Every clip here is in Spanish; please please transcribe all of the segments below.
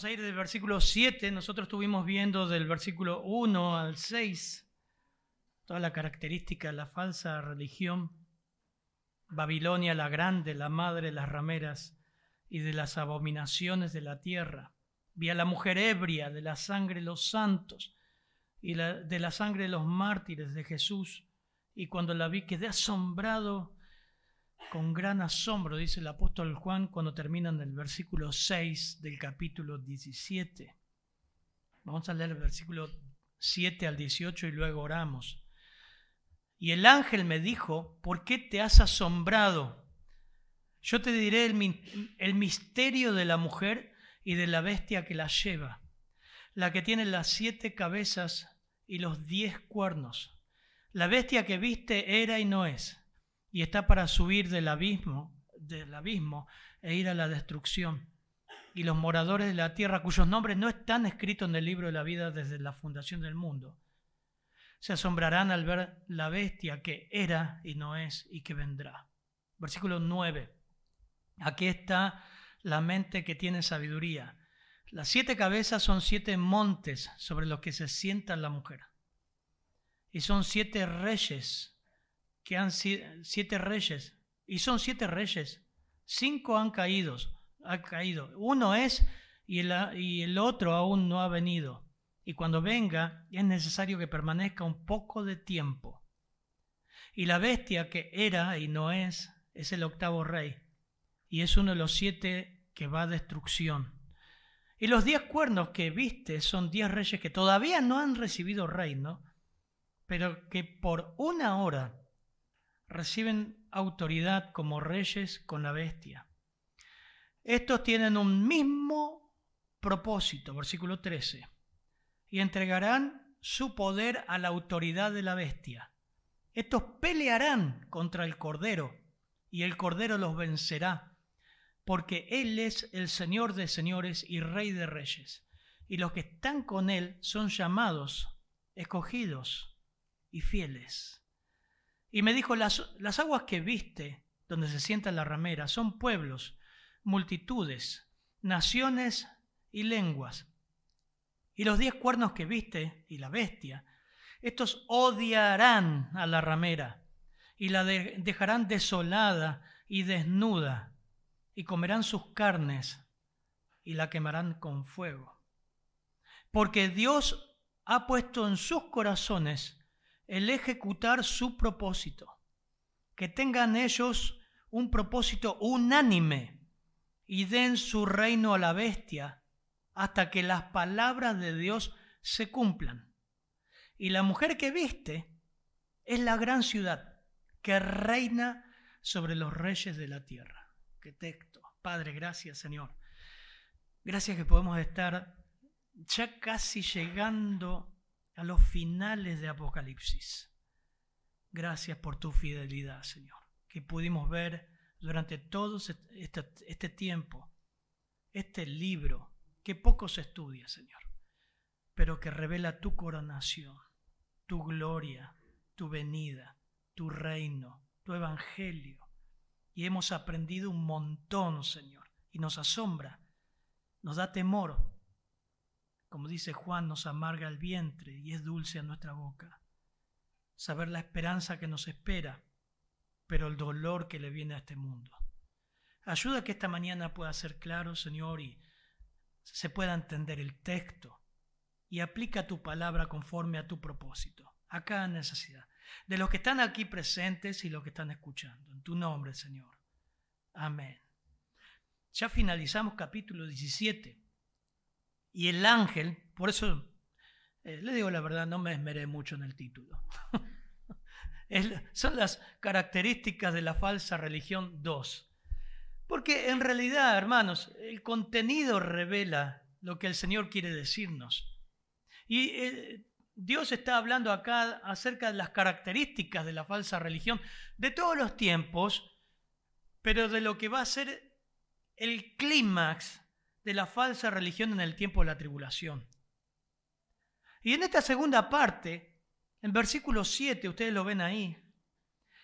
Vamos a ir del versículo 7, nosotros estuvimos viendo del versículo 1 al 6, toda la característica de la falsa religión. Babilonia la grande, la madre de las rameras y de las abominaciones de la tierra. Vi a la mujer ebria de la sangre de los santos y de la sangre de los mártires de Jesús. Y cuando la vi quedé asombrado con gran asombro, dice el apóstol Juan cuando terminan el versículo 6 del capítulo 17. Vamos a leer el versículo 7 al 18 y luego oramos. Y el ángel me dijo, ¿por qué te has asombrado? Yo te diré el, el misterio de la mujer y de la bestia que la lleva, la que tiene las siete cabezas y los diez cuernos. La bestia que viste era y no es y está para subir del abismo, del abismo e ir a la destrucción. Y los moradores de la tierra, cuyos nombres no están escritos en el libro de la vida desde la fundación del mundo, se asombrarán al ver la bestia que era y no es y que vendrá. Versículo 9. Aquí está la mente que tiene sabiduría. Las siete cabezas son siete montes sobre los que se sienta la mujer. Y son siete reyes que han siete reyes, y son siete reyes, cinco han caído, han caído. Uno es y el, y el otro aún no ha venido. Y cuando venga es necesario que permanezca un poco de tiempo. Y la bestia que era y no es, es el octavo rey, y es uno de los siete que va a destrucción. Y los diez cuernos que viste son diez reyes que todavía no han recibido reino, pero que por una hora reciben autoridad como reyes con la bestia. Estos tienen un mismo propósito, versículo 13, y entregarán su poder a la autoridad de la bestia. Estos pelearán contra el Cordero, y el Cordero los vencerá, porque Él es el Señor de señores y Rey de reyes, y los que están con Él son llamados, escogidos y fieles. Y me dijo, las, las aguas que viste, donde se sienta la ramera, son pueblos, multitudes, naciones y lenguas. Y los diez cuernos que viste, y la bestia, estos odiarán a la ramera y la dejarán desolada y desnuda, y comerán sus carnes y la quemarán con fuego. Porque Dios ha puesto en sus corazones el ejecutar su propósito. Que tengan ellos un propósito unánime y den su reino a la bestia hasta que las palabras de Dios se cumplan. Y la mujer que viste es la gran ciudad que reina sobre los reyes de la tierra. Qué texto. Padre, gracias Señor. Gracias que podemos estar ya casi llegando a los finales de Apocalipsis. Gracias por tu fidelidad, Señor, que pudimos ver durante todo este, este, tiempo, este libro que poco se estudia, Señor, pero que revela tu coronación, tu gloria, tu venida, tu reino, tu evangelio. Y hemos aprendido un montón, Señor, y nos asombra, nos da temor, como dice Juan, nos amarga el vientre y es dulce a nuestra boca. Saber la esperanza que nos espera, pero el dolor que le viene a este mundo. Ayuda a que esta mañana pueda ser claro, Señor, y se pueda entender el texto y aplica tu palabra conforme a tu propósito, a cada necesidad, de los que están aquí presentes y los que están escuchando. En tu nombre, Señor. Amén. Ya finalizamos capítulo 17. Y el ángel, por eso eh, le digo la verdad, no me esmeré mucho en el título. son las características de la falsa religión 2. Porque en realidad, hermanos, el contenido revela lo que el Señor quiere decirnos. Y eh, Dios está hablando acá acerca de las características de la falsa religión de todos los tiempos, pero de lo que va a ser el clímax de la falsa religión en el tiempo de la tribulación. Y en esta segunda parte, en versículo 7, ustedes lo ven ahí,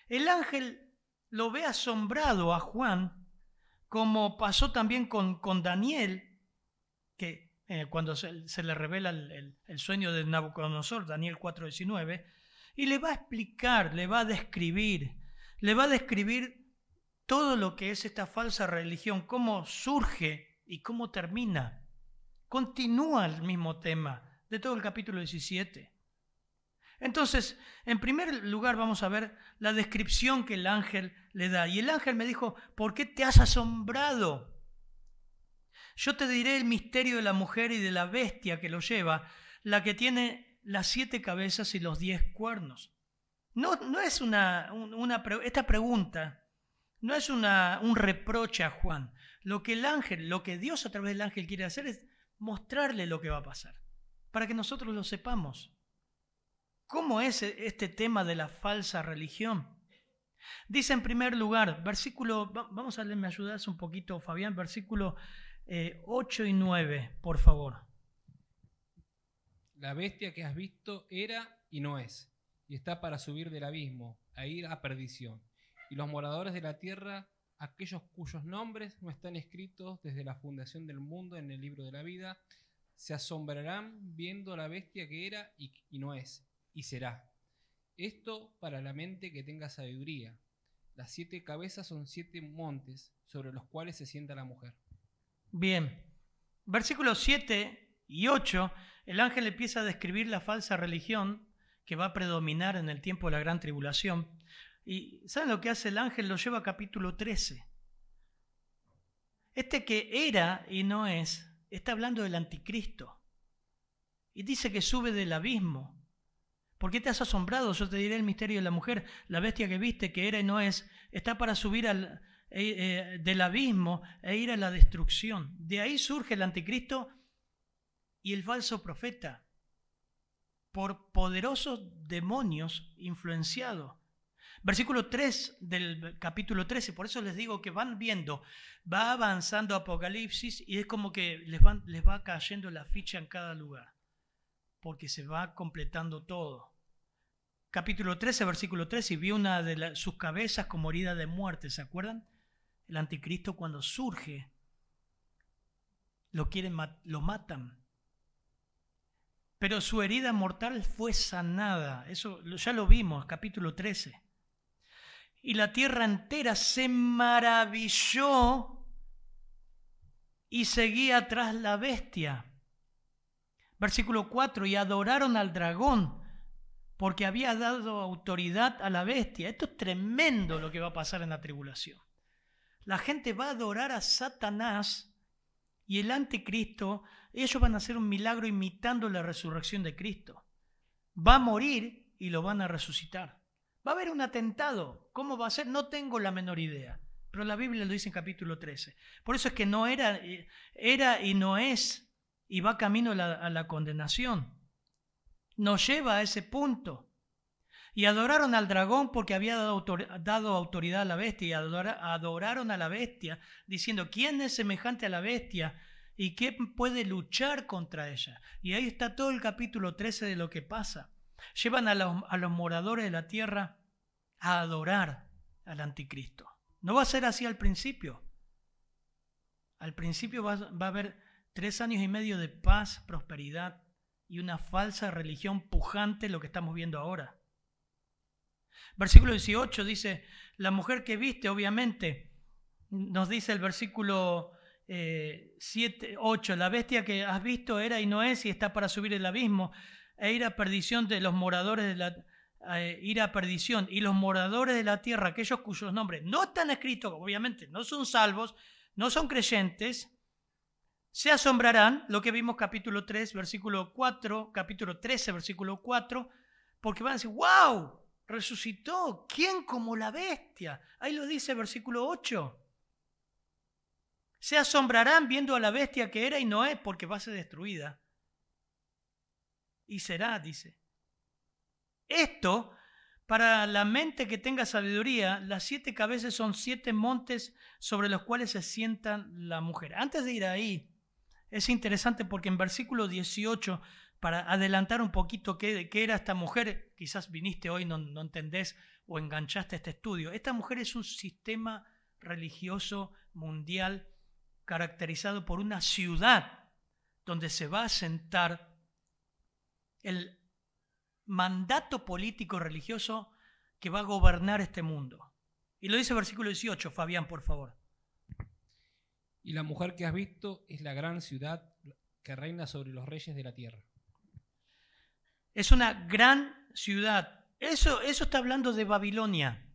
el ángel lo ve asombrado a Juan, como pasó también con, con Daniel, que eh, cuando se, le revela el, sueño de Nabucodonosor, Daniel 4:19, y le va a explicar, le va a describir, le va a describir todo lo que es esta falsa religión, cómo surge y cómo termina. Continúa el mismo tema de todo el capítulo 17. Entonces, en primer lugar vamos a ver la descripción que el ángel le da. Y el ángel me dijo, ¿por qué te has asombrado? Yo te diré el misterio de la mujer y de la bestia que lo lleva, la que tiene las siete cabezas y los diez cuernos. No, no es una, esta pregunta no es una, un reproche a Juan. Lo que el ángel, lo que Dios a través del ángel quiere hacer es mostrarle lo que va a pasar, para que nosotros lo sepamos. ¿Cómo es este tema de la falsa religión? Dice en primer lugar, versículo, vamos a leer, me ayudas un poquito, Fabián, versículo 8 eh, y 9, por favor. La bestia que has visto era y no es, y está para subir del abismo, a ir a perdición. Y los moradores de la tierra, aquellos cuyos nombres no están escritos desde la fundación del mundo en el libro de la vida, se asombrarán viendo la bestia que era y no es, y será. Esto para la mente que tenga sabiduría. Las siete cabezas son siete montes sobre los cuales se sienta la mujer. Bien, versículos 7 y 8, el ángel empieza a describir la falsa religión que va a predominar en el tiempo de la gran tribulación. Y ¿saben lo que hace el ángel? Lo lleva a capítulo 13. Este que era y no es, está hablando del anticristo. Y dice que sube del abismo. ¿Por qué te has asombrado? Yo te diré el misterio de la mujer. La bestia que viste, que era y no es, está para subir al, eh, eh, del abismo e ir a la destrucción. De ahí surge el anticristo y el falso profeta, por poderosos demonios influenciados. Versículo 3 del capítulo 13, por eso les digo que van viendo, va avanzando Apocalipsis y es como que les, van, les va cayendo la ficha en cada lugar porque se va completando todo. Capítulo 13, versículo 13, y vio una de sus cabezas como herida de muerte, ¿se acuerdan? El anticristo cuando surge, lo quieren, lo matan. Pero su herida mortal fue sanada, eso ya lo vimos, capítulo 13. Y la tierra entera se maravilló y seguía tras la bestia Versículo 4, y adoraron al dragón porque había dado autoridad a la bestia. Esto es tremendo lo que va a pasar en la tribulación. La gente va a adorar a Satanás y el anticristo, ellos van a hacer un milagro imitando la resurrección de Cristo. Va a morir y lo van a resucitar. Va a haber un atentado. ¿Cómo va a ser? No tengo la menor idea. Pero la Biblia lo dice en capítulo 13. Por eso es que no era, eh, era y no es y va camino a la, condenación. Nos lleva a ese punto. Y adoraron al dragón porque había dado, autoridad a la bestia y adoraron a la bestia diciendo, ¿quién es semejante a la bestia? ¿Y quién puede luchar contra ella? Y ahí está todo el capítulo 13 de lo que pasa. Llevan a los, moradores de la tierra a adorar al anticristo. No va a ser así al principio. Al principio va, a haber Tres años y medio de paz, prosperidad y una falsa religión pujante, lo que estamos viendo ahora. Versículo 18 dice, la mujer que viste, obviamente, nos dice el versículo 7, eh, 8, la bestia que has visto era y no es y está para subir el abismo e ir a perdición de los moradores de la eh, ir a perdición y los moradores de la tierra, aquellos cuyos nombres no están escritos, obviamente no son salvos, no son creyentes, se asombrarán, lo que vimos capítulo 3, versículo 4, capítulo 13, versículo 4, porque van a decir, wow, resucitó, ¿quién como la bestia? Ahí lo dice versículo 8. Se asombrarán viendo a la bestia que era y no es porque va a ser destruida. Y será, dice. Esto, para la mente que tenga sabiduría, las siete cabezas son siete montes sobre los cuales se sientan la mujer. Antes de ir ahí, es interesante porque en versículo 18, para adelantar un poquito qué, qué era esta mujer, quizás viniste hoy, no, no entendés o enganchaste este estudio, esta mujer es un sistema religioso mundial caracterizado por una ciudad donde se va a sentar el mandato político religioso que va a gobernar este mundo. Y lo dice el versículo 18, Fabián, por favor. Y la mujer que has visto es la gran ciudad que reina sobre los reyes de la tierra. Es una gran ciudad. Eso, eso está hablando de Babilonia,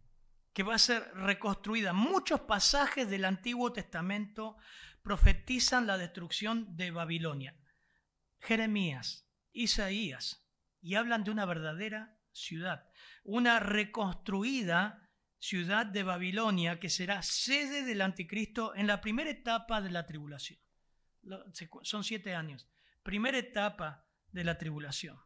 que va a ser reconstruida. Muchos pasajes del Antiguo Testamento profetizan la destrucción de Babilonia. Jeremías, Isaías, y hablan de una verdadera ciudad, una reconstruida ciudad de Babilonia que será sede del anticristo en la primera etapa de la tribulación. Son siete años. Primera etapa de la tribulación.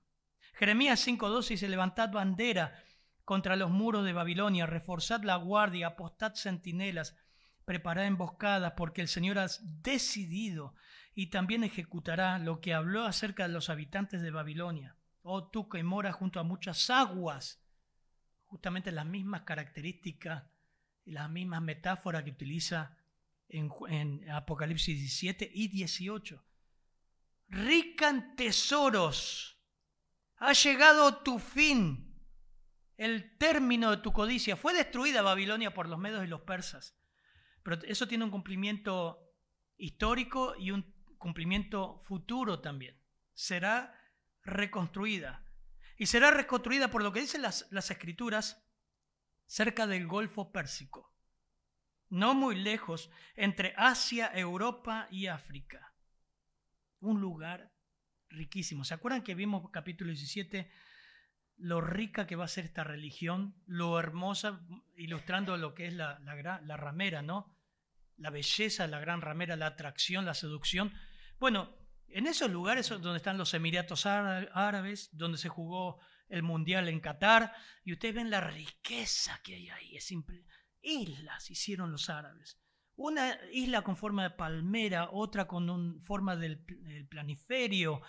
Jeremías 5.12 dice, levantad bandera contra los muros de Babilonia, reforzad la guardia, apostad centinelas, preparad emboscadas, porque el Señor ha decidido y también ejecutará lo que habló acerca de los habitantes de Babilonia. Oh tú que moras junto a muchas aguas, justamente las mismas características y las mismas metáforas que utiliza en, Apocalipsis 17 y 18. Rica en tesoros, ha llegado tu fin, el término de tu codicia. Fue destruida Babilonia por los medos y los persas, pero eso tiene un cumplimiento histórico y un cumplimiento futuro también. Será reconstruida. Y será reconstruida por lo que dicen las, las escrituras cerca del Golfo Pérsico, no muy lejos, entre Asia, Europa y África. Un lugar riquísimo. ¿Se acuerdan que vimos capítulo 17 lo rica que va a ser esta religión, lo hermosa, ilustrando lo que es la, la, la ramera, ¿no? La belleza, la gran ramera, la atracción, la seducción. Bueno, en esos lugares donde están los Emiratos Árabes, donde se jugó el Mundial en Qatar, y ustedes ven la riqueza que hay ahí. Es. Islas hicieron los árabes. Una isla con forma de palmera, otra con forma del, del planiferio.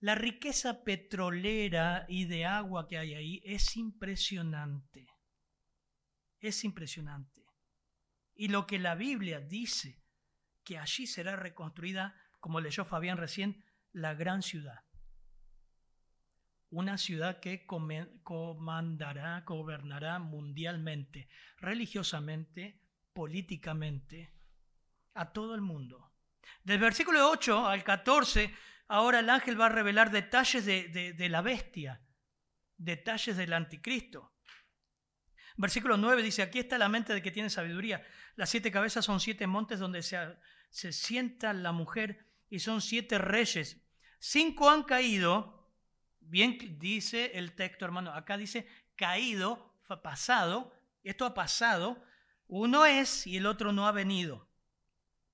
La riqueza petrolera y de agua que hay ahí es impresionante. Es impresionante. Y lo que la Biblia dice, que allí será reconstruida como leyó Fabián recién, la gran ciudad. Una ciudad que comandará, gobernará mundialmente, religiosamente, políticamente, a todo el mundo. Del versículo 8 al 14, ahora el ángel va a revelar detalles de, de la bestia, detalles del anticristo. Versículo 9 dice, aquí está la mente de que tiene sabiduría. Las siete cabezas son siete montes donde se, se sienta la mujer y son siete reyes. Cinco han caído, bien dice el texto hermano, acá dice caído, pasado, esto ha pasado, uno es y el otro no ha venido.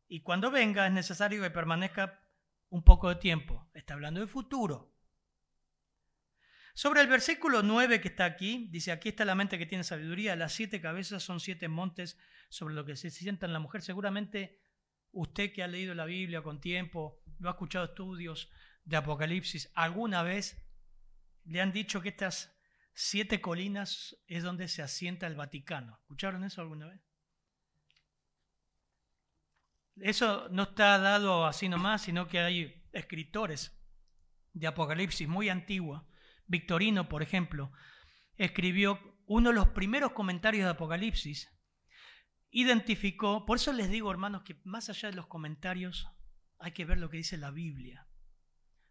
Y cuando venga es necesario que permanezca un poco de tiempo. Está hablando de futuro. Sobre el versículo 9 que está aquí, dice, aquí está la mente que tiene sabiduría, las siete cabezas son siete montes sobre lo que se sienta en la mujer. Seguramente Usted que ha leído la Biblia con tiempo, lo ha escuchado estudios de Apocalipsis, ¿alguna vez le han dicho que estas siete colinas es donde se asienta el Vaticano? ¿Escucharon eso alguna vez? Eso no está dado así nomás, sino que hay escritores de Apocalipsis muy antiguos. Victorino, por ejemplo, escribió uno de los primeros comentarios de Apocalipsis identificó, por eso les digo hermanos que más allá de los comentarios hay que ver lo que dice la Biblia.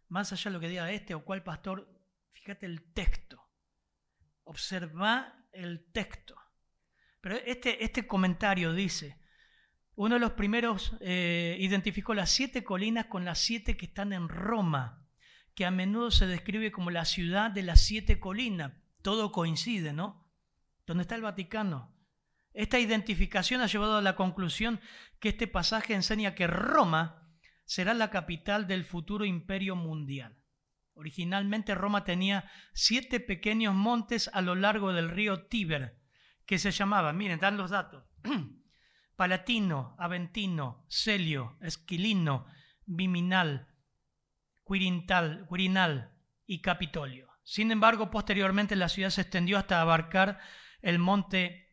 Más allá de lo que diga este o cual pastor, fíjate el texto. Observa el texto. Pero este, este comentario dice, uno de los primeros eh, identificó las siete colinas con las siete que están en Roma, que a menudo se describe como la ciudad de las siete colinas. Todo coincide, ¿no? ¿Dónde está el Vaticano? Esta identificación ha llevado a la conclusión que este pasaje enseña que Roma será la capital del futuro imperio mundial. Originalmente Roma tenía siete pequeños montes a lo largo del río Tíber, que se llamaban, miren, dan los datos, Palatino, Aventino, Celio, Esquilino, Viminal, Quirinal y Capitolio. Sin embargo, posteriormente la ciudad se extendió hasta abarcar el monte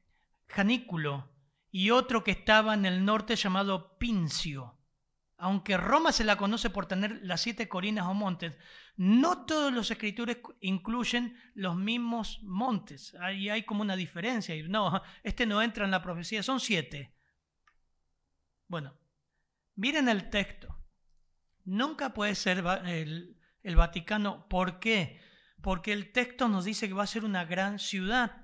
Janículo y otro que estaba en el norte llamado Pincio. aunque Roma se la conoce por tener las siete colinas o montes, no todos los escritores incluyen los mismos montes. Ahí hay como una diferencia. No, este no entra en la profecía, son siete. Bueno, miren el texto. Nunca puede ser el, el Vaticano. ¿Por qué? Porque el texto nos dice que va a ser una gran ciudad.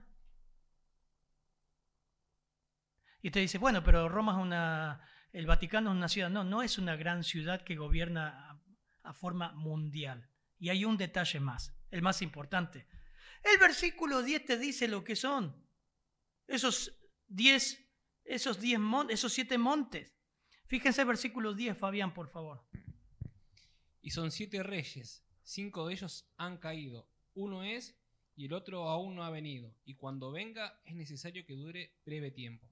Y te dice, bueno, pero Roma es una, el Vaticano es una ciudad. No, no es una gran ciudad que gobierna a, forma mundial. Y hay un detalle más, el más importante. El versículo 10 te dice lo que son. Esos 10, esos 10 esos 7 montes. Fíjense el versículo 10, Fabián, por favor. Y son siete reyes, cinco de ellos han caído. Uno es y el otro aún no ha venido. Y cuando venga es necesario que dure breve tiempo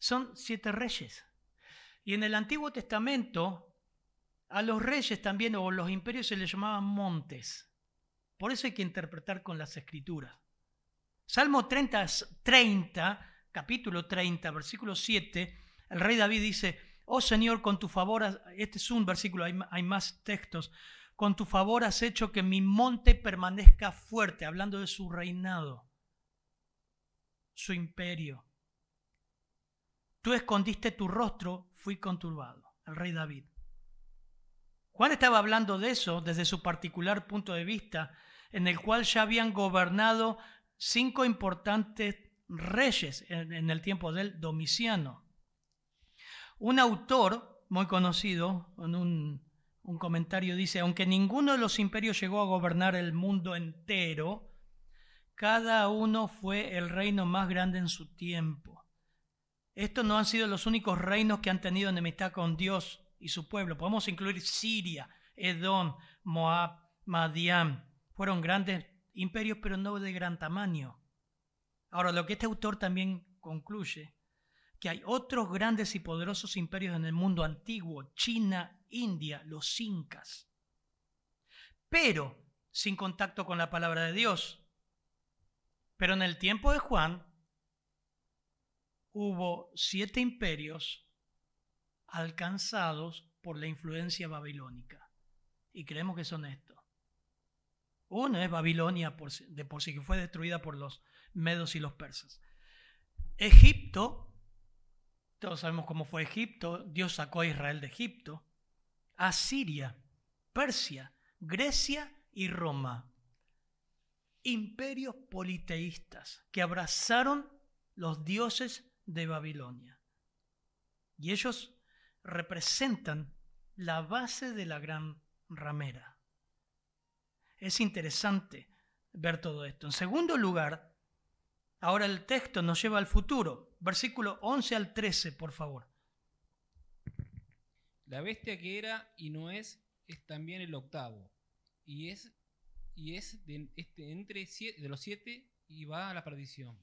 son siete reyes. Y en el Antiguo Testamento a los reyes también o los imperios se les llamaban montes. Por eso hay que interpretar con las escrituras. Salmo 30, 30 capítulo 30, versículo 7, el rey David dice, oh Señor, con tu favor, este es un versículo, hay, hay más textos, con tu favor has hecho que mi monte permanezca fuerte, hablando de su reinado, su imperio. Tú escondiste tu rostro, fui conturbado. El rey David. Juan estaba hablando de eso desde su particular punto de vista, en el cual ya habían gobernado cinco importantes reyes en, el tiempo del Domiciano. Un autor muy conocido, en un, un comentario, dice, aunque ninguno de los imperios llegó a gobernar el mundo entero, cada uno fue el reino más grande en su tiempo. Estos no han sido los únicos reinos que han tenido enemistad con Dios y su pueblo. Podemos incluir Siria, Edom, Moab, Madián. Fueron grandes imperios, pero no de gran tamaño. Ahora, lo que este autor también concluye, que hay otros grandes y poderosos imperios en el mundo antiguo, China, India, los incas, pero sin contacto con la palabra de Dios. Pero en el tiempo de Juan, hubo siete imperios alcanzados por la influencia babilónica. Y creemos que son estos. Uno es Babilonia de por sí, que fue destruida por los medos y los persas. Egipto, todos sabemos cómo fue Egipto, Dios sacó a Israel de Egipto. Asiria, Persia, Grecia y Roma. Imperios politeístas que abrazaron los dioses de Babilonia. Y ellos representan la base de la gran ramera. Es interesante ver todo esto. En segundo lugar, ahora el texto nos lleva al futuro. Versículo 11 al 13, por favor. La bestia que era y no es es también el octavo. Y es, y es de, este, entre de los siete y va a la perdición.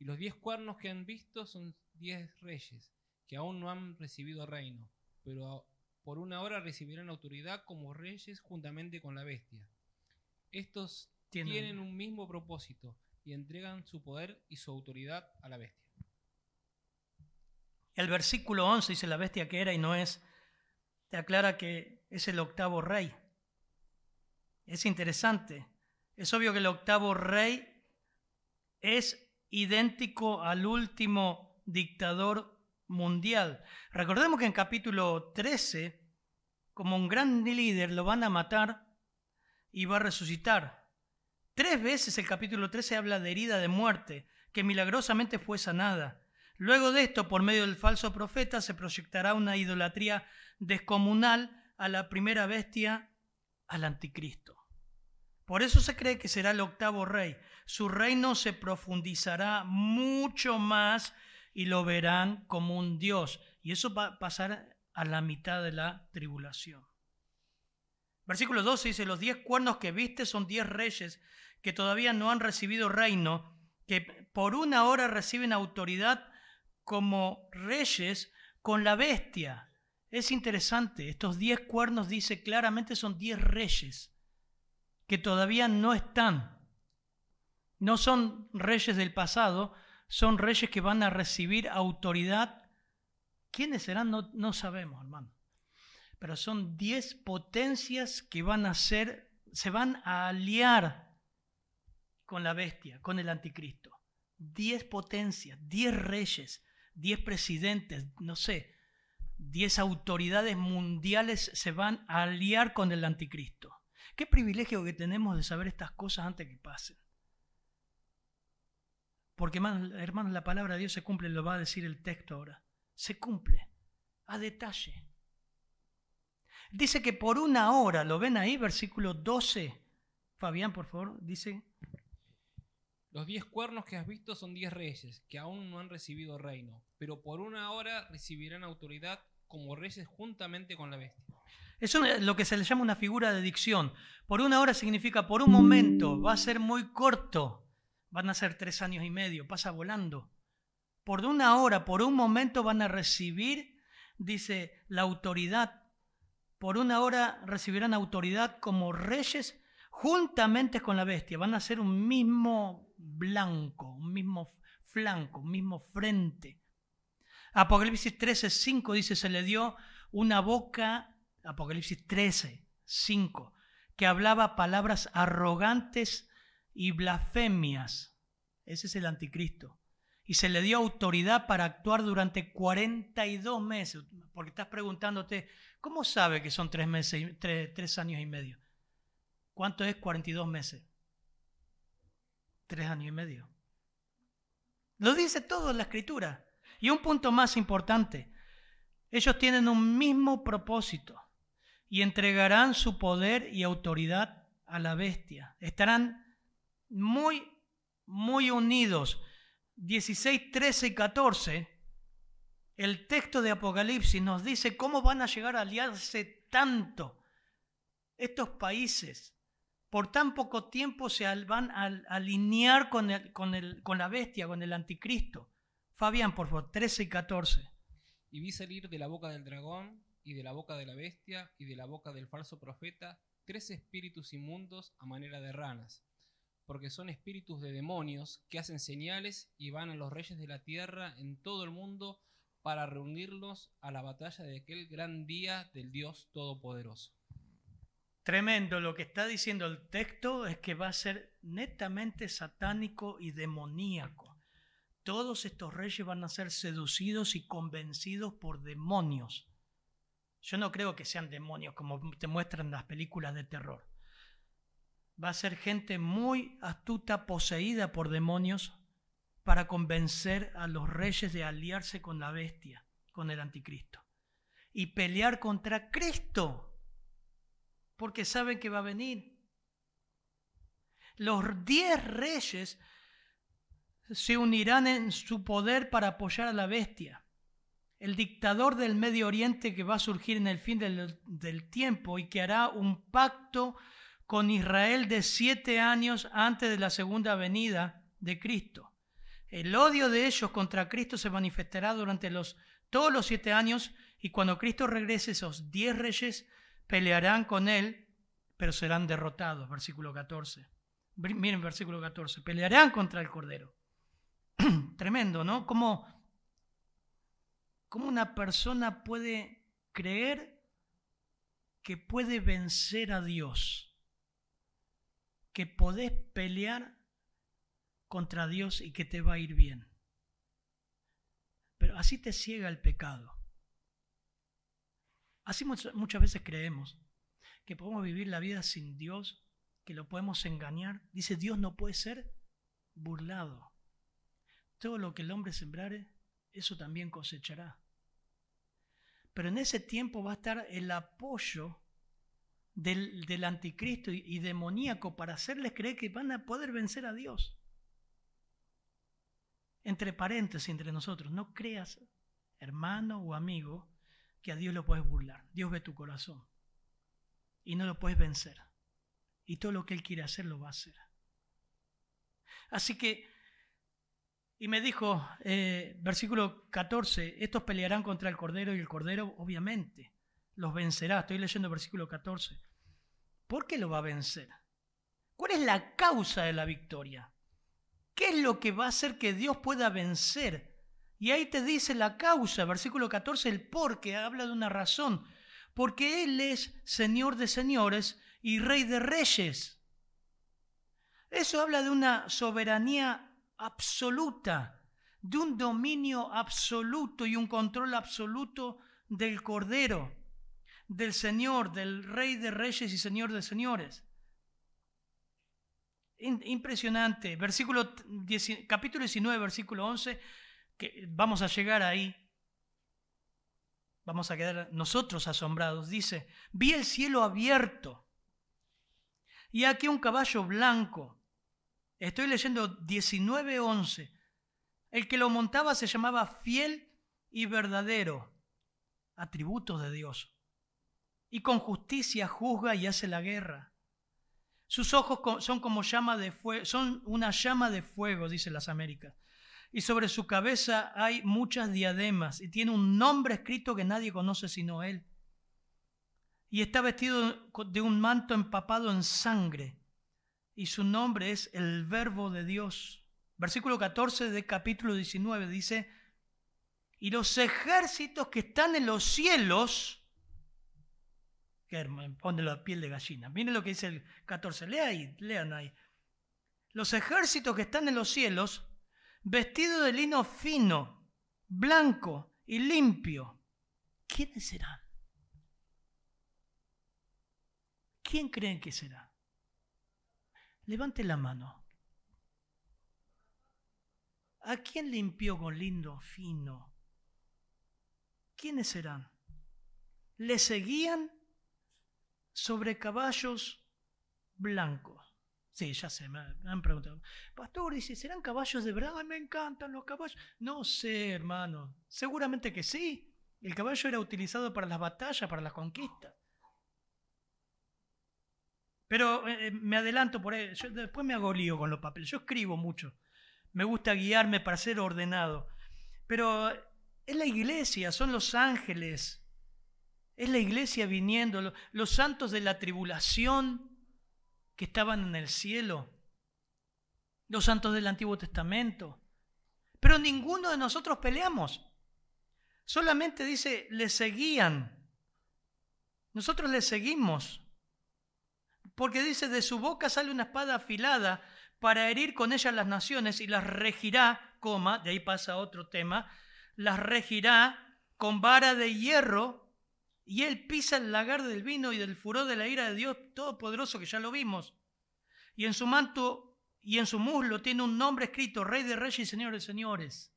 Y los diez cuernos que han visto son diez reyes, que aún no han recibido reino, pero por una hora recibirán autoridad como reyes juntamente con la bestia. Estos tienen, un mismo propósito y entregan su poder y su autoridad a la bestia. El versículo 11 dice la bestia que era y no es, te aclara que es el octavo rey. Es interesante. Es obvio que el octavo rey es idéntico al último dictador mundial. Recordemos que en capítulo 13, como un gran líder, lo van a matar y va a resucitar. Tres veces el capítulo 13 habla de herida de muerte, que milagrosamente fue sanada. Luego de esto, por medio del falso profeta, se proyectará una idolatría descomunal a la primera bestia, al anticristo. Por eso se cree que será el octavo rey. Su reino se profundizará mucho más y lo verán como un Dios. Y eso va a pasar a la mitad de la tribulación. Versículo 12 dice, los diez cuernos que viste son diez reyes que todavía no han recibido reino, que por una hora reciben autoridad como reyes con la bestia. Es interesante, estos diez cuernos dice claramente son diez reyes que todavía no están. No son reyes del pasado, son reyes que van a recibir autoridad. ¿Quiénes serán? No, sabemos, hermano. pero son diez potencias que van a ser, se van a aliar con la bestia, con el anticristo. Diez potencias, diez reyes, diez presidentes, no sé, diez autoridades mundiales se van a aliar con el anticristo. Qué privilegio que tenemos de saber estas cosas antes que pasen. Porque, hermanos, la palabra de Dios se cumple, lo va a decir el texto ahora. Se cumple a detalle. Dice que por una hora, ¿lo ven ahí? Versículo 12. Fabián, por favor, dice. Los diez cuernos que has visto son diez reyes, que aún no han recibido reino, pero por una hora recibirán autoridad como reyes juntamente con la bestia. Es lo que se le llama una figura de dicción. Por una hora significa por un momento, va a ser muy corto. Van a ser tres años y medio, pasa volando. Por una hora, por un momento van a recibir, dice, la autoridad. Por una hora recibirán autoridad como reyes juntamente con la bestia. Van a ser un mismo blanco, un mismo flanco, un mismo frente. Apocalipsis 13, 5 dice, se le dio una boca, Apocalipsis 13, 5, que hablaba palabras arrogantes y blasfemias. Ese es el anticristo. Y se le dio autoridad para actuar durante 42 meses. Porque estás preguntándote, ¿cómo sabe que son tres, meses, tres, años y medio? ¿Cuánto es 42 meses? Tres años y medio. Lo dice todo en la escritura. Y un punto más importante, ellos tienen un mismo propósito y entregarán su poder y autoridad a la bestia. Estarán muy, muy unidos. 16, 13 y 14, el texto de Apocalipsis nos dice cómo van a llegar a aliarse tanto estos países. Por tan poco tiempo se van a alinear con, la bestia, con el anticristo. Fabián, por favor, 13 y 14. Y vi salir de la boca del dragón y de la boca de la bestia y de la boca del falso profeta tres espíritus inmundos a manera de ranas porque son espíritus de demonios que hacen señales y van a los reyes de la tierra en todo el mundo para reunirlos a la batalla de aquel gran día del Dios Todopoderoso. Tremendo, lo que está diciendo el texto es que va a ser netamente satánico y demoníaco. Todos estos reyes van a ser seducidos y convencidos por demonios. Yo no creo que sean demonios como te muestran las películas de terror va a ser gente muy astuta, poseída por demonios, para convencer a los reyes de aliarse con la bestia, con el anticristo, y pelear contra Cristo, porque saben que va a venir. Los diez reyes se unirán en su poder para apoyar a la bestia. El dictador del Medio Oriente que va a surgir en el fin del, tiempo y que hará un pacto con Israel de siete años antes de la segunda venida de Cristo. El odio de ellos contra Cristo se manifestará durante los, todos los siete años y cuando Cristo regrese esos diez reyes pelearán con él, pero serán derrotados. Versículo 14. Miren versículo 14. Pelearán contra el Cordero. Tremendo, ¿no? ¿Cómo, ¿Cómo una persona puede creer que puede vencer a Dios? que podés pelear contra Dios y que te va a ir bien. Pero así te ciega el pecado. Así muchas veces creemos que podemos vivir la vida sin Dios, que lo podemos engañar. Dice, Dios no puede ser burlado. Todo lo que el hombre sembrare, eso también cosechará. Pero en ese tiempo va a estar el apoyo del, anticristo y, demoníaco para hacerles creer que van a poder vencer a Dios. Entre paréntesis, entre nosotros, no creas, hermano o amigo, que a Dios lo puedes burlar. Dios ve tu corazón y no lo puedes vencer. Y todo lo que Él quiere hacer lo va a hacer. Así que, y me dijo, eh, versículo 14, estos pelearán contra el Cordero y el Cordero obviamente los vencerá. Estoy leyendo el versículo 14. ¿Por qué lo va a vencer? ¿Cuál es la causa de la victoria? ¿Qué es lo que va a hacer que Dios pueda vencer? Y ahí te dice la causa, versículo 14, el por, que habla de una razón. porque Él es Señor de señores y Rey de reyes. Eso habla de una soberanía absoluta, de un dominio absoluto y un control absoluto del Cordero, del Señor, del Rey de reyes y Señor de señores. Impresionante. Versículo, capítulo 19, versículo 11, que vamos a llegar ahí. Vamos a quedar nosotros asombrados. Dice, vi el cielo abierto y aquí un caballo blanco. Estoy leyendo 19.11. El que lo montaba se llamaba fiel y verdadero, atributos de Dios. Y con justicia juzga y hace la guerra. Sus ojos son como llama de fuego, son una llama de fuego, dice las Américas. Y sobre su cabeza hay muchas diademas y tiene un nombre escrito que nadie conoce sino él. Y está vestido de un manto empapado en sangre. Y su nombre es el Verbo de Dios. Versículo 14 de capítulo 19 dice, y los ejércitos que están en los cielos pone la piel de gallina. Miren lo que dice el 14. Lea ahí, lean ahí. Los ejércitos que están en los cielos, vestidos de lino fino, blanco y limpio, ¿quiénes serán? ¿Quién creen que será? Levante la mano. ¿A quién limpió con lindo fino? ¿Quiénes serán? ¿Le seguían sobre caballos blancos. Sí, ya sé, me, han preguntado. Pastor, dice, ¿serán caballos de verdad? me encantan los caballos. No sé, hermano. Seguramente que sí. El caballo era utilizado para las batallas, para las conquistas. Pero eh, eh, me adelanto por ahí. Yo después me hago lío con los papeles. Yo escribo mucho. Me gusta guiarme para ser ordenado. Pero es la iglesia, son los ángeles, es la iglesia viniendo, los santos de la tribulación que estaban en el cielo, los santos del Antiguo Testamento. Pero ninguno de nosotros peleamos. Solamente dice, le seguían. Nosotros le seguimos. Porque dice, de su boca sale una espada afilada para herir con ella las naciones y las regirá, coma, de ahí pasa otro tema, las regirá con vara de hierro y él pisa el lagar del vino y del furor de la ira de Dios Todopoderoso, que ya lo vimos. Y en su manto y en su muslo tiene un nombre escrito, Rey de Reyes y Señor de Señores.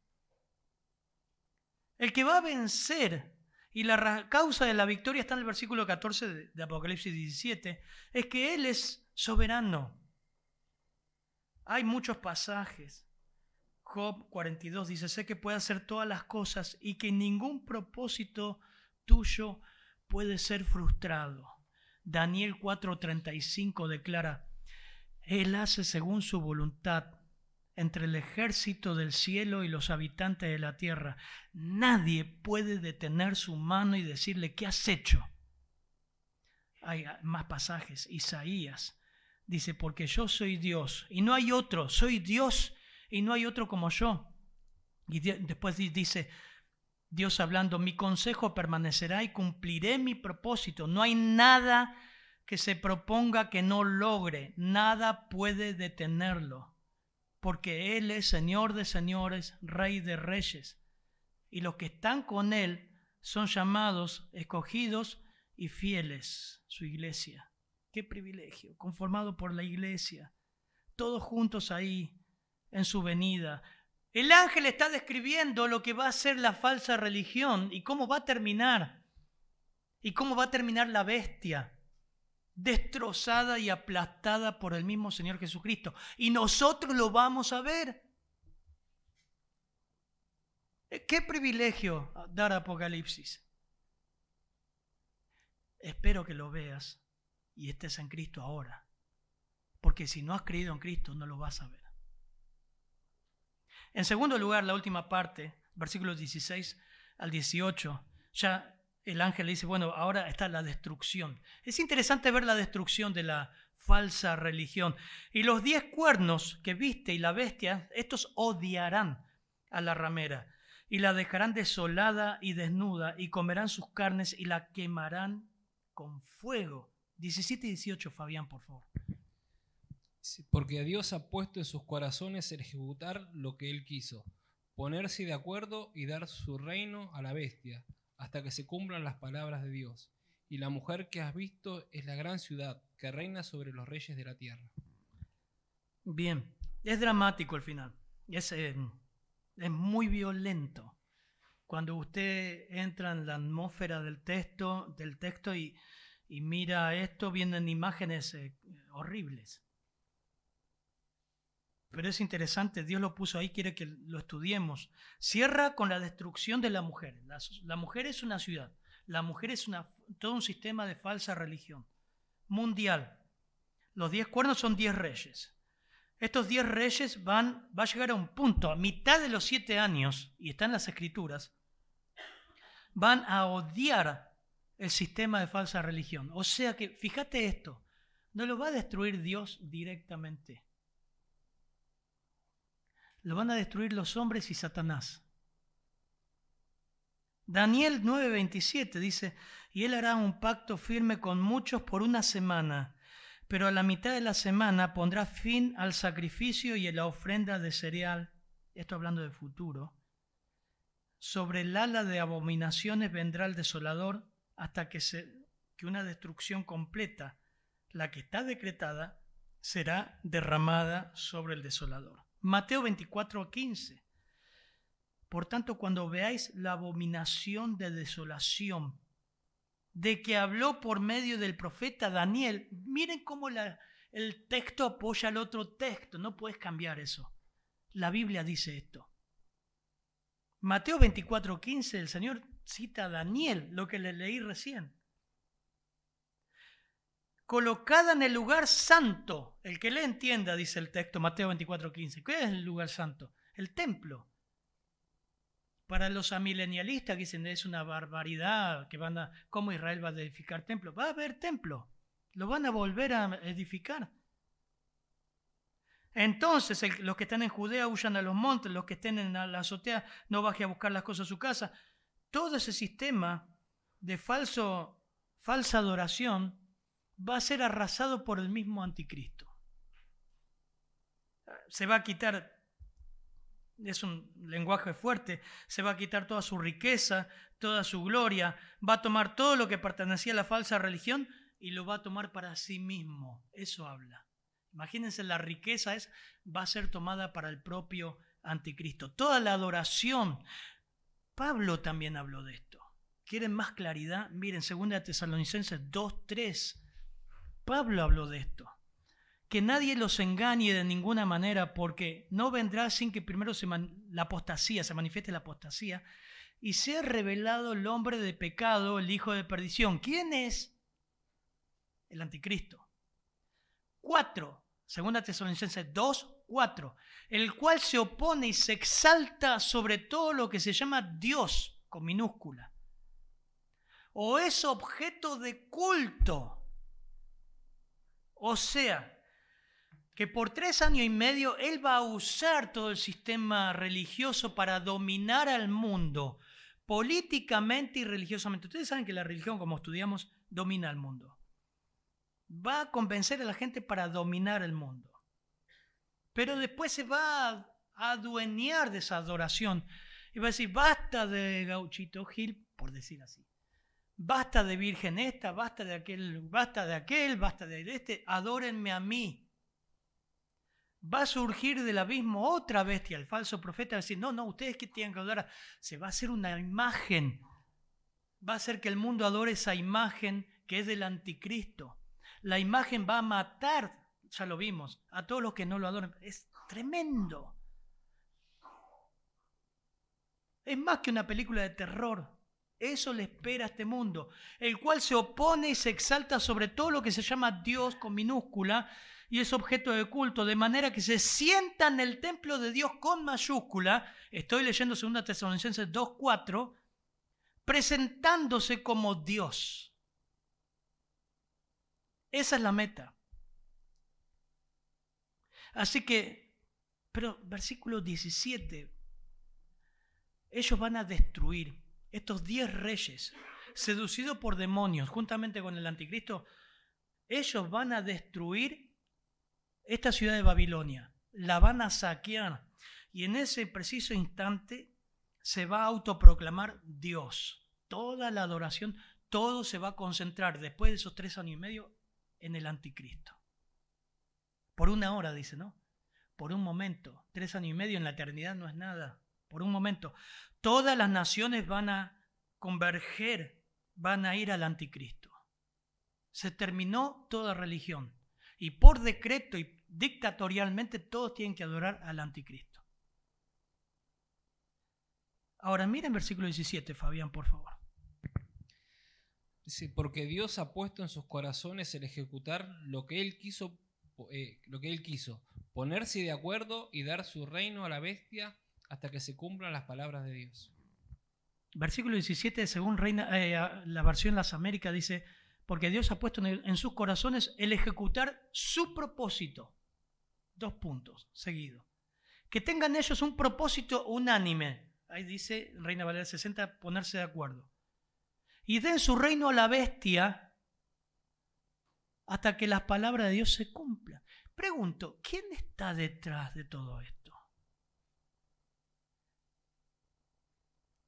El que va a vencer, y la causa de la victoria está en el versículo 14 de Apocalipsis 17, es que Él es soberano. Hay muchos pasajes. Job 42 dice, sé que puede hacer todas las cosas y que ningún propósito tuyo puede ser frustrado. Daniel 4:35 declara, Él hace según su voluntad entre el ejército del cielo y los habitantes de la tierra. Nadie puede detener su mano y decirle, ¿qué has hecho? Hay más pasajes. Isaías dice, porque yo soy Dios y no hay otro, soy Dios y no hay otro como yo. Y después dice, Dios hablando, mi consejo permanecerá y cumpliré mi propósito. No hay nada que se proponga que no logre, nada puede detenerlo, porque Él es Señor de señores, Rey de reyes. Y los que están con Él son llamados, escogidos y fieles, su iglesia. Qué privilegio, conformado por la iglesia, todos juntos ahí en su venida. El ángel está describiendo lo que va a ser la falsa religión y cómo va a terminar. Y cómo va a terminar la bestia, destrozada y aplastada por el mismo Señor Jesucristo. Y nosotros lo vamos a ver. Qué privilegio dar Apocalipsis. Espero que lo veas y estés en Cristo ahora. Porque si no has creído en Cristo, no lo vas a ver. En segundo lugar, la última parte, versículos 16 al 18, ya el ángel le dice, bueno, ahora está la destrucción. Es interesante ver la destrucción de la falsa religión. Y los diez cuernos que viste y la bestia, estos odiarán a la ramera. y la dejarán desolada y desnuda, y comerán sus carnes y la quemarán con fuego. 17 y 18, Fabián, por favor. Porque Dios ha puesto en sus corazones ejecutar lo que Él quiso, ponerse de acuerdo y dar su reino a la bestia, hasta que se cumplan las palabras de Dios. Y la mujer que has visto es la gran ciudad que reina sobre los reyes de la tierra. Bien, es dramático el final. Es, eh, es muy violento. Cuando usted entra en la atmósfera del texto, del texto y, mira esto, vienen imágenes eh, horribles. Pero es interesante, Dios lo puso ahí, quiere que lo estudiemos. Cierra con la destrucción de la mujer. La, mujer es una ciudad, la mujer es todo un sistema de falsa religión mundial. Los diez cuernos son diez reyes. Estos diez reyes van, va a llegar a un punto, a mitad de los siete años, y está en las escrituras, van a odiar el sistema de falsa religión. O sea que, fíjate esto, no lo va a destruir Dios directamente lo van a destruir los hombres y Satanás. Daniel 9:27 dice, y él hará un pacto firme con muchos por una semana, pero a la mitad de la semana pondrá fin al sacrificio y a la ofrenda de cereal, esto hablando de futuro. Sobre el ala de abominaciones vendrá el desolador hasta que, que una destrucción completa, la que está decretada, será derramada sobre el desolador. Mateo 24, 15. Por tanto, cuando veáis la abominación de desolación de que habló por medio del profeta Daniel, miren cómo el texto apoya al otro texto, no puedes cambiar eso. La Biblia dice esto. Mateo 24, 15, el Señor cita a Daniel, lo que le leí recién colocada en el lugar santo. El que le entienda, dice el texto, Mateo 24:15. ¿Qué es el lugar santo? El templo. Para los amilenialistas que dicen es una barbaridad, que van a, ¿cómo Israel va a edificar templo? Va a haber templo, lo van a volver a edificar. Entonces, los que están en Judea huyan a los montes, los que estén en la azotea no bajen a buscar las cosas a su casa. Todo ese sistema de falso, falsa adoración va a ser arrasado por el mismo anticristo. Se va a quitar, es un lenguaje fuerte, se va a quitar toda su riqueza, toda su gloria, va a tomar todo lo que pertenecía a la falsa religión y lo va a tomar para sí mismo. Eso habla. Imagínense, la riqueza es, va a ser tomada para el propio anticristo. Toda la adoración. Pablo también habló de esto. ¿Quieren más claridad? Miren, 2 Tesalonicenses 2, 3. Pablo habló de esto. Que nadie los engañe de ninguna manera, porque no vendrá sin que primero se la apostasía, se manifieste la apostasía, y sea revelado el hombre de pecado, el hijo de perdición. ¿Quién es? El anticristo. Cuatro, segunda Tesalonicenses 2, 4, el cual se opone y se exalta sobre todo lo que se llama Dios, con minúscula, o es objeto de culto o sea, que por tres años y medio él va a usar todo el sistema religioso para dominar al mundo, políticamente y religiosamente. Ustedes saben que la religión, como estudiamos, domina al mundo. Va a convencer a la gente para dominar el mundo. Pero después se va a adueñar de esa adoración y va a decir, basta de gauchito Gil, por decir así. Basta de virgen esta, basta de aquel, basta de aquel, basta de este, adórenme a mí. Va a surgir del abismo otra bestia, el falso profeta, va a decir, no, no, ustedes que tienen que adorar, se va a hacer una imagen, va a hacer que el mundo adore esa imagen que es del anticristo. La imagen va a matar, ya lo vimos, a todos los que no lo adoran. Es tremendo. Es más que una película de terror. Eso le espera a este mundo, el cual se opone y se exalta sobre todo lo que se llama Dios con minúscula y es objeto de culto, de manera que se sienta en el templo de Dios con mayúscula, estoy leyendo 2 Tesalonicenses 2.4, presentándose como Dios. Esa es la meta. Así que, pero versículo 17, ellos van a destruir estos diez reyes, seducidos por demonios, juntamente con el anticristo, ellos van a destruir esta ciudad de Babilonia, la van a saquear y en ese preciso instante se va a autoproclamar Dios. Toda la adoración, todo se va a concentrar después de esos tres años y medio en el anticristo. Por una hora, dice, ¿no? Por un momento. Tres años y medio en la eternidad no es nada. Por un momento. Todas las naciones van a converger, van a ir al anticristo. Se terminó toda religión. Y por decreto y dictatorialmente todos tienen que adorar al anticristo. Ahora miren versículo 17, Fabián, por favor. Dice, porque Dios ha puesto en sus corazones el ejecutar lo que Él quiso, eh, lo que Él quiso, ponerse de acuerdo y dar su reino a la bestia hasta que se cumplan las palabras de Dios. Versículo 17, según eh, la versión Las Américas, dice, porque Dios ha puesto en sus corazones el ejecutar su propósito. Dos puntos, seguido. Que tengan ellos un propósito unánime. Ahí dice Reina Valera 60, ponerse de acuerdo. Y den su reino a la bestia hasta que las palabras de Dios se cumplan. Pregunto, ¿quién está detrás de todo esto?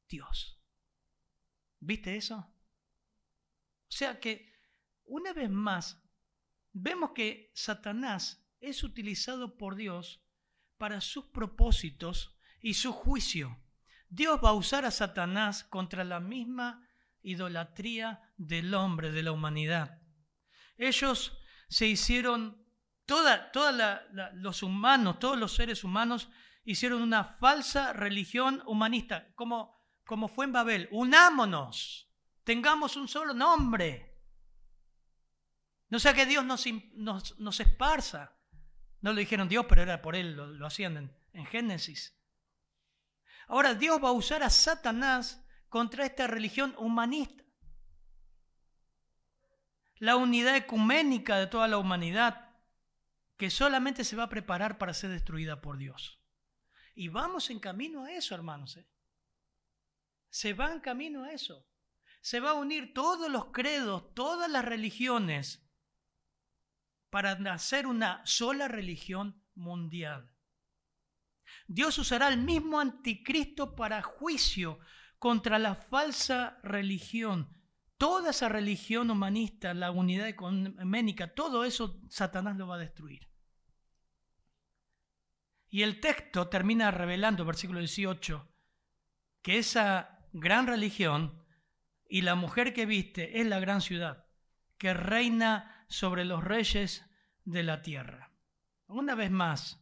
Dios. ¿Viste eso? O sea que, una vez más, vemos que Satanás es utilizado por Dios para sus propósitos y su juicio. Dios va a usar a Satanás contra la misma idolatría del hombre, de la humanidad. Ellos se hicieron, toda, toda los humanos, todos los seres humanos hicieron una falsa religión humanista, como, como fue en Babel. Unámonos, tengamos un solo nombre. No sea que Dios nos, nos, esparza. No lo dijeron Dios, pero era por él, lo, hacían en Génesis. Ahora Dios va a usar a Satanás contra esta religión humanista. La unidad ecuménica de toda la humanidad que solamente se va a preparar para ser destruida por Dios. Y vamos en camino a eso, hermanos. ¿eh? Se va en camino a eso. Se va a unir todos los credos, todas las religiones, para hacer una sola religión mundial. Dios usará el mismo anticristo para juicio contra la falsa religión. Toda esa religión humanista, la unidad ecuménica, todo eso Satanás lo va a destruir. Y el texto termina revelando, versículo 18, que esa gran religión y la mujer que viste es la gran ciudad, que reina sobre los reyes de la tierra. Una vez más,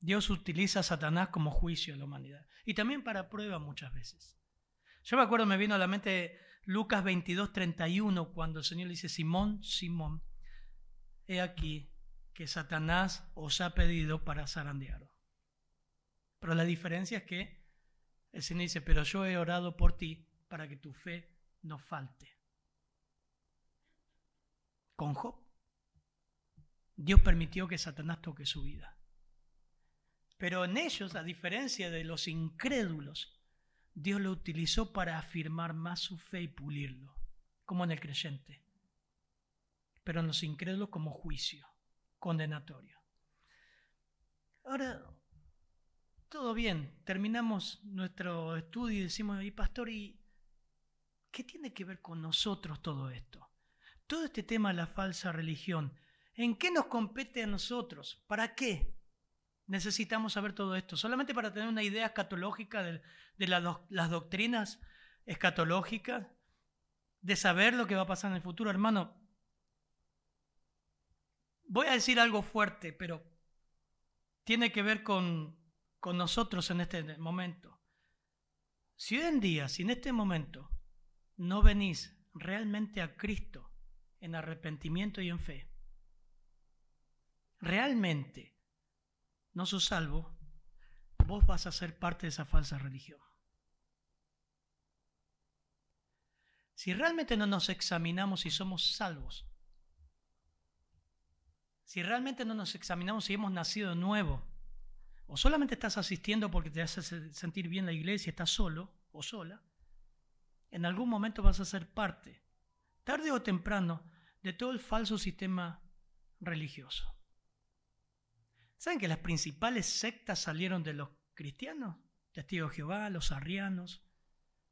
Dios utiliza a Satanás como juicio de la humanidad y también para prueba muchas veces. Yo me acuerdo, me vino a la mente Lucas 22, 31, cuando el Señor le dice, Simón, Simón, he aquí que Satanás os ha pedido para zarandearos. Pero la diferencia es que el Señor dice, pero yo he orado por ti para que tu fe no falte. Con Job, Dios permitió que Satanás toque su vida. Pero en ellos, a diferencia de los incrédulos, Dios lo utilizó para afirmar más su fe y pulirlo, como en el creyente. Pero en los incrédulos como juicio, condenatorio. Ahora, todo bien, terminamos nuestro estudio y decimos, y pastor, ¿y qué tiene que ver con nosotros todo esto? Todo este tema de la falsa religión, ¿en qué nos compete a nosotros? ¿Para qué? necesitamos saber todo esto? Solamente para tener una idea escatológica de, las doctrinas escatológicas, de saber lo que va a pasar en el futuro. Hermano, voy a decir algo fuerte, pero tiene que ver con, con nosotros en este momento. Si hoy en día, si en este momento no venís realmente a Cristo en arrepentimiento y en fe, realmente no sos salvo, vos vas a ser parte de esa falsa religión. Si realmente no nos examinamos si somos salvos, si realmente no nos examinamos si hemos nacido de nuevo, o solamente estás asistiendo porque te hace sentir bien la iglesia, estás solo o sola, en algún momento vas a ser parte, tarde o temprano, de todo el falso sistema religioso. ¿Saben que las principales sectas salieron de los cristianos? Testigos de Jehová, los arrianos,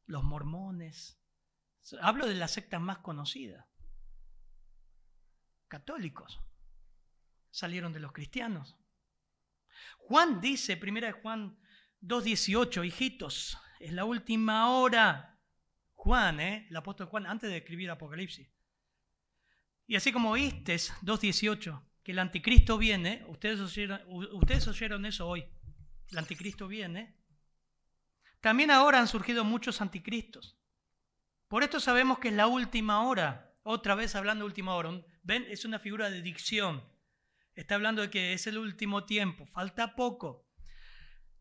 los mormones. Hablo de la secta más conocida. Católicos. Salieron de los cristianos. Juan dice, primera de Juan 2.18, hijitos, es la última hora. Juan, ¿eh? el apóstol Juan, antes de escribir Apocalipsis. Y así como oíste 2.18, que el anticristo viene, ustedes oyeron, ustedes oyeron eso hoy, el anticristo viene, también ahora han surgido muchos anticristos. Por esto sabemos que es la última hora, otra vez hablando última hora, ven, es una figura de dicción, está hablando de que es el último tiempo, falta poco.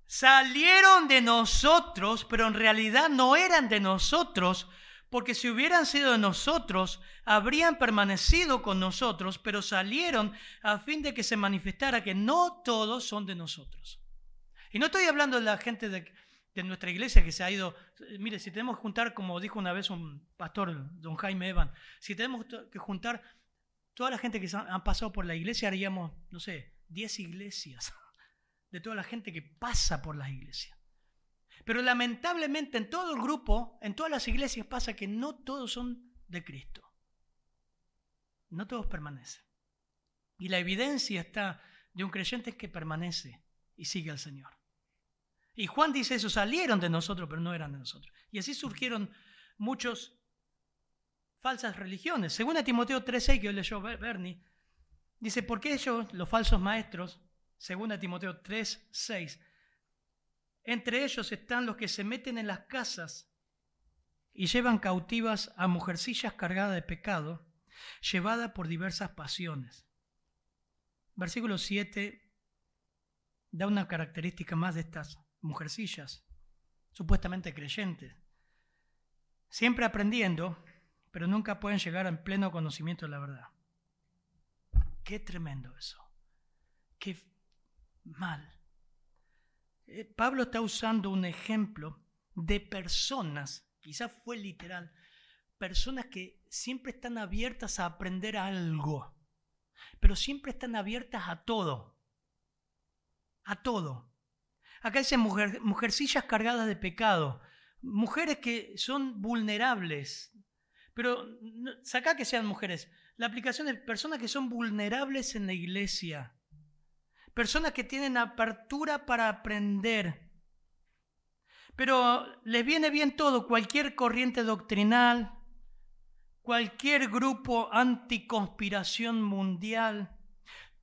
Salieron de nosotros, pero en realidad no eran de nosotros, porque si hubieran sido de nosotros, habrían permanecido con nosotros, pero salieron a fin de que se manifestara que no todos son de nosotros. Y no estoy hablando de la gente de, nuestra iglesia que se ha ido, mire, si tenemos que juntar, como dijo una vez un pastor, don Jaime Evan, si tenemos que juntar toda la gente que han pasado por la iglesia, haríamos, no sé, 10 iglesias de toda la gente que pasa por las iglesias. Pero lamentablemente en todo el grupo, en todas las iglesias pasa que no todos son de Cristo. No todos permanecen. Y la evidencia está de un creyente que permanece y sigue al Señor. Y Juan dice eso, salieron de nosotros, pero no eran de nosotros. Y así surgieron muchos falsas religiones. Según a Timoteo 3.6 que hoy leyó Bernie, dice, porque ellos, los falsos maestros, según a Timoteo 3.6, entre ellos están los que se meten en las casas y llevan cautivas a mujercillas cargadas de pecado, llevadas por diversas pasiones. Versículo 7 da una característica más de estas mujercillas, supuestamente creyentes. Siempre aprendiendo, pero nunca pueden llegar en pleno conocimiento de la verdad. Qué tremendo eso. Qué mal. Eh, Pablo está usando un ejemplo de personas, quizás fue literal, personas que siempre están abiertas a aprender algo, pero siempre están abiertas a todo, a todo. Acá dice mujer, mujercillas cargadas de pecado, mujeres que son vulnerables, pero saca que sean mujeres. La aplicación es personas que son vulnerables en la iglesia personas que tienen apertura para aprender. Pero les viene bien todo, cualquier corriente doctrinal, cualquier grupo anticonspiración mundial,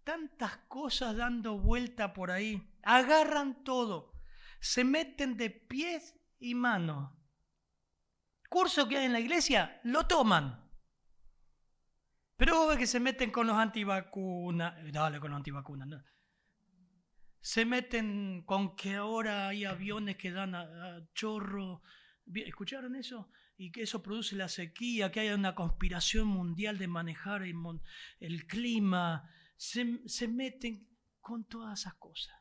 tantas cosas dando vuelta por ahí, agarran todo, se meten de pies y manos. Curso que hay en la iglesia, lo toman. Pero que se meten con los antivacunas, dale con los antivacunas, no se meten con que ahora hay aviones que dan a, chorro. ¿Escucharon eso? Y que eso produce la sequía, que haya una conspiración mundial de manejar el, clima. Se, se meten con todas esas cosas.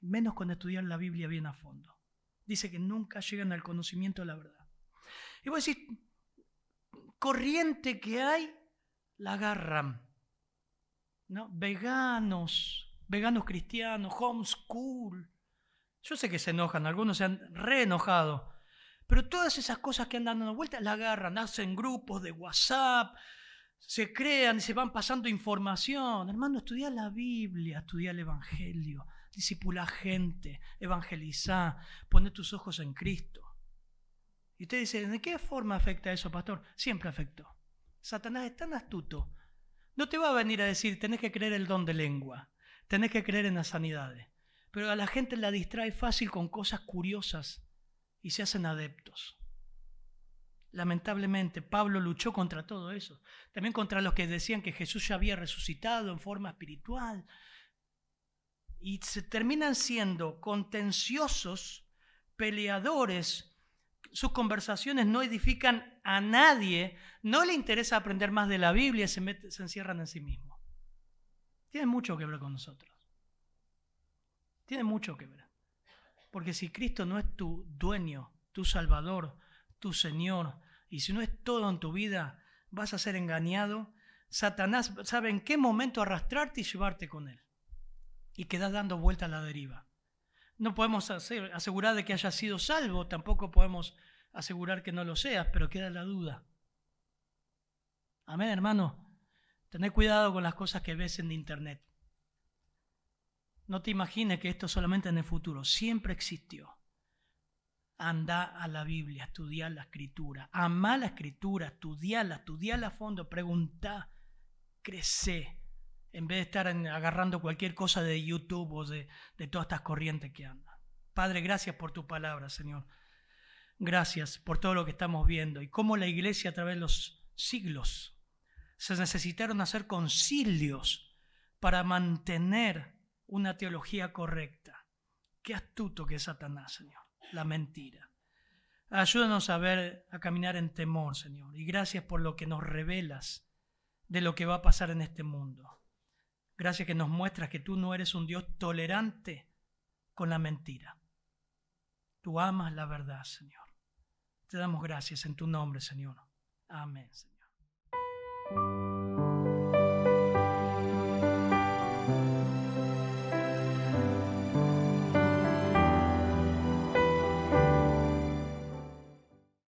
Menos con estudiar la Biblia bien a fondo. Dice que nunca llegan al conocimiento de la verdad. Y voy a decir, corriente que hay, la agarran. ¿no? Veganos, veganos cristianos, homeschool. Yo sé que se enojan, algunos se han re enojado, pero todas esas cosas que andan dando vueltas la agarran, hacen grupos de WhatsApp, se crean y se van pasando información. Hermano, estudia la Biblia, estudia el Evangelio, disipula gente, evangeliza, pone tus ojos en Cristo. Y usted dice, ¿de qué forma afecta eso, pastor? Siempre afectó. Satanás es tan astuto. No te va a venir a decir, tenés que creer el don de lengua tenés que creer en las sanidades. Pero a la gente la distrae fácil con cosas curiosas y se hacen adeptos. Lamentablemente, Pablo luchó contra todo eso. También contra los que decían que Jesús ya había resucitado en forma espiritual. Y se terminan siendo contenciosos, peleadores. Sus conversaciones no edifican a nadie. No le interesa aprender más de la Biblia, se, se encierran en sí mismos. Tiene mucho que ver con nosotros. Tiene mucho que ver. Porque si Cristo no es tu dueño, tu Salvador, tu Señor, y si no es todo en tu vida, vas a ser engañado. Satanás sabe en qué momento arrastrarte y llevarte con él. Y quedas dando vuelta a la deriva. No podemos asegurar de que hayas sido salvo, tampoco podemos asegurar que no lo seas, pero queda la duda. Amén, hermano. Tené cuidado con las cosas que ves en internet. No te imagines que esto solamente en el futuro, siempre existió. Anda a la Biblia, estudia la escritura, ama la escritura, estudiala, estudiala a fondo, pregunta, crece, en vez de estar agarrando cualquier cosa de YouTube o de, de todas estas corrientes que andan. Padre, gracias por tu palabra, Señor. Gracias por todo lo que estamos viendo y cómo la iglesia a través de los siglos se necesitaron hacer concilios para mantener una teología correcta. Qué astuto que es Satanás, Señor, la mentira. Ayúdanos a ver, a caminar en temor, Señor, y gracias por lo que nos revelas de lo que va a pasar en este mundo. Gracias que nos muestras que tú no eres un Dios tolerante con la mentira. Tú amas la verdad, Señor. Te damos gracias en tu nombre, Señor. Amén, Señor.